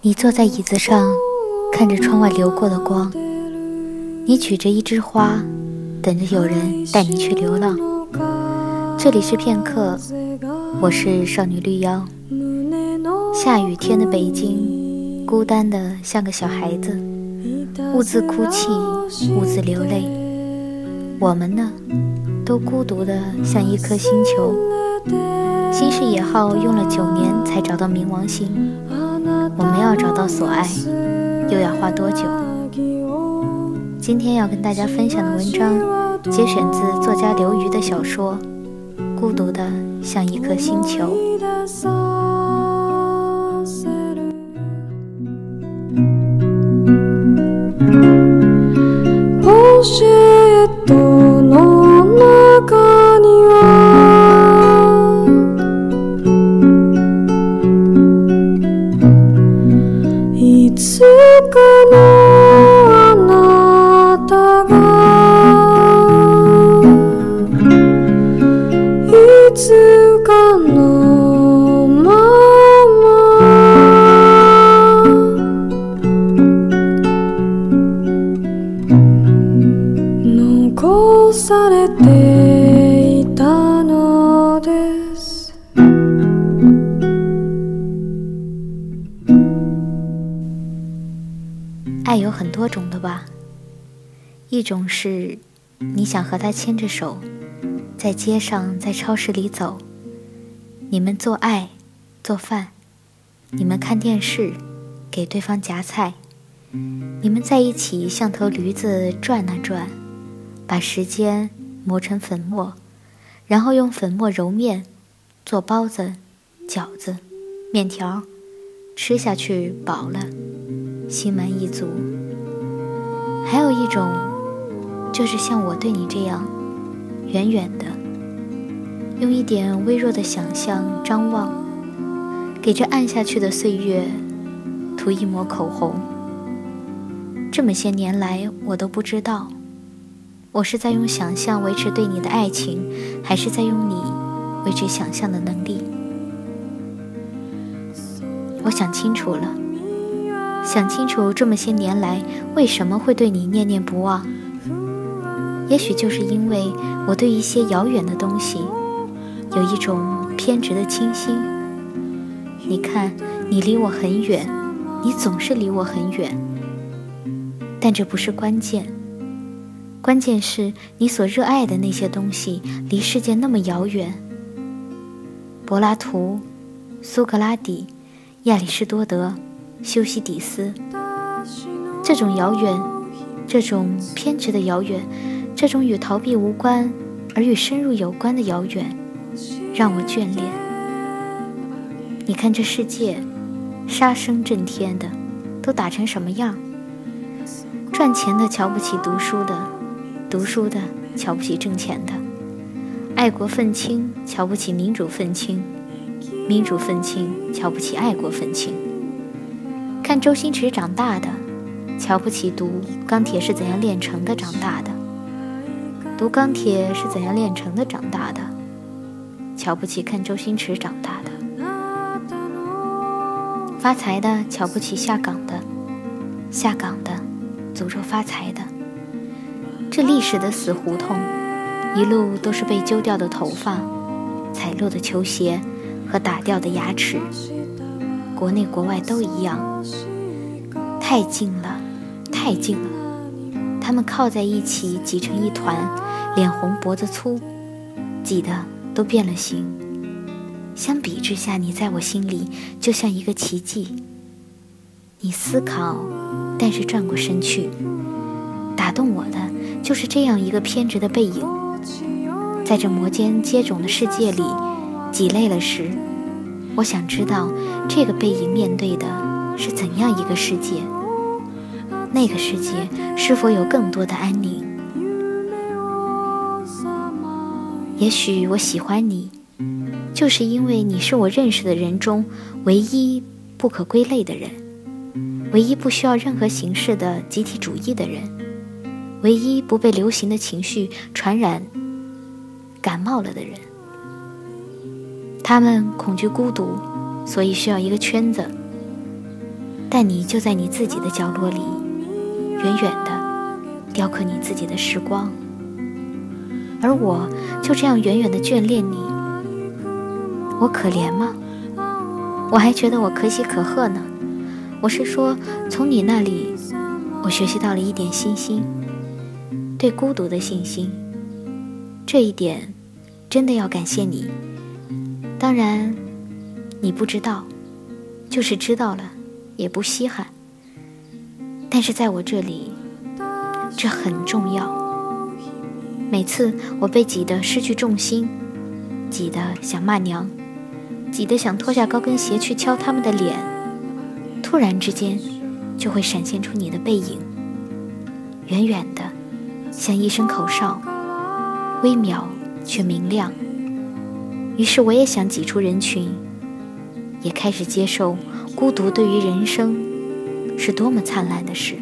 你坐在椅子上，看着窗外流过的光。你举着一枝花，等着有人带你去流浪。这里是片刻，我是少女绿妖。下雨天的北京，孤单的像个小孩子，兀自哭泣，兀自流泪。我们呢，都孤独的像一颗星球。新视野号用了九年才找到冥王星。我们要找到所爱，又要花多久？今天要跟大家分享的文章，节选自作家刘瑜的小说《孤独的像一颗星球》。爱有很多种的吧，一种是你想和他牵着手，在街上，在超市里走，你们做爱，做饭，你们看电视，给对方夹菜，你们在一起像头驴子转啊转，把时间磨成粉末，然后用粉末揉面，做包子、饺子、面条，吃下去饱了。心满意足。还有一种，就是像我对你这样，远远的，用一点微弱的想象张望，给这暗下去的岁月涂一抹口红。这么些年来，我都不知道，我是在用想象维持对你的爱情，还是在用你维持想象的能力。我想清楚了。想清楚，这么些年来为什么会对你念念不忘？也许就是因为我对一些遥远的东西有一种偏执的清新。你看，你离我很远，你总是离我很远，但这不是关键。关键是你所热爱的那些东西离世界那么遥远。柏拉图、苏格拉底、亚里士多德。修昔底斯，这种遥远，这种偏执的遥远，这种与逃避无关而与深入有关的遥远，让我眷恋。你看这世界，杀声震天的，都打成什么样？赚钱的瞧不起读书的，读书的瞧不起挣钱的，爱国愤青瞧不起民主愤青，民主愤青瞧不起爱国愤青。看周星驰长大的，瞧不起读《钢铁是怎样炼成的》长大的；读《钢铁是怎样炼成的》长大的，瞧不起看周星驰长大的；发财的瞧不起下岗的，下岗的诅咒发财的。这历史的死胡同，一路都是被揪掉的头发、踩落的球鞋和打掉的牙齿。国内国外都一样，太近了，太近了。他们靠在一起，挤成一团，脸红脖子粗，挤得都变了形。相比之下，你在我心里就像一个奇迹。你思考，但是转过身去，打动我的就是这样一个偏执的背影。在这摩肩接踵的世界里，挤累了时。我想知道这个背影面对的是怎样一个世界？那个世界是否有更多的安宁？也许我喜欢你，就是因为你是我认识的人中唯一不可归类的人，唯一不需要任何形式的集体主义的人，唯一不被流行的情绪传染、感冒了的人。他们恐惧孤独，所以需要一个圈子。但你就在你自己的角落里，远远的雕刻你自己的时光，而我就这样远远的眷恋你。我可怜吗？我还觉得我可喜可贺呢。我是说，从你那里，我学习到了一点信心，对孤独的信心。这一点，真的要感谢你。当然，你不知道，就是知道了，也不稀罕。但是在我这里，这很重要。每次我被挤得失去重心，挤得想骂娘，挤得想脱下高跟鞋去敲他们的脸，突然之间，就会闪现出你的背影，远远的，像一声口哨，微渺却明亮。于是我也想挤出人群，也开始接受孤独对于人生是多么灿烂的事。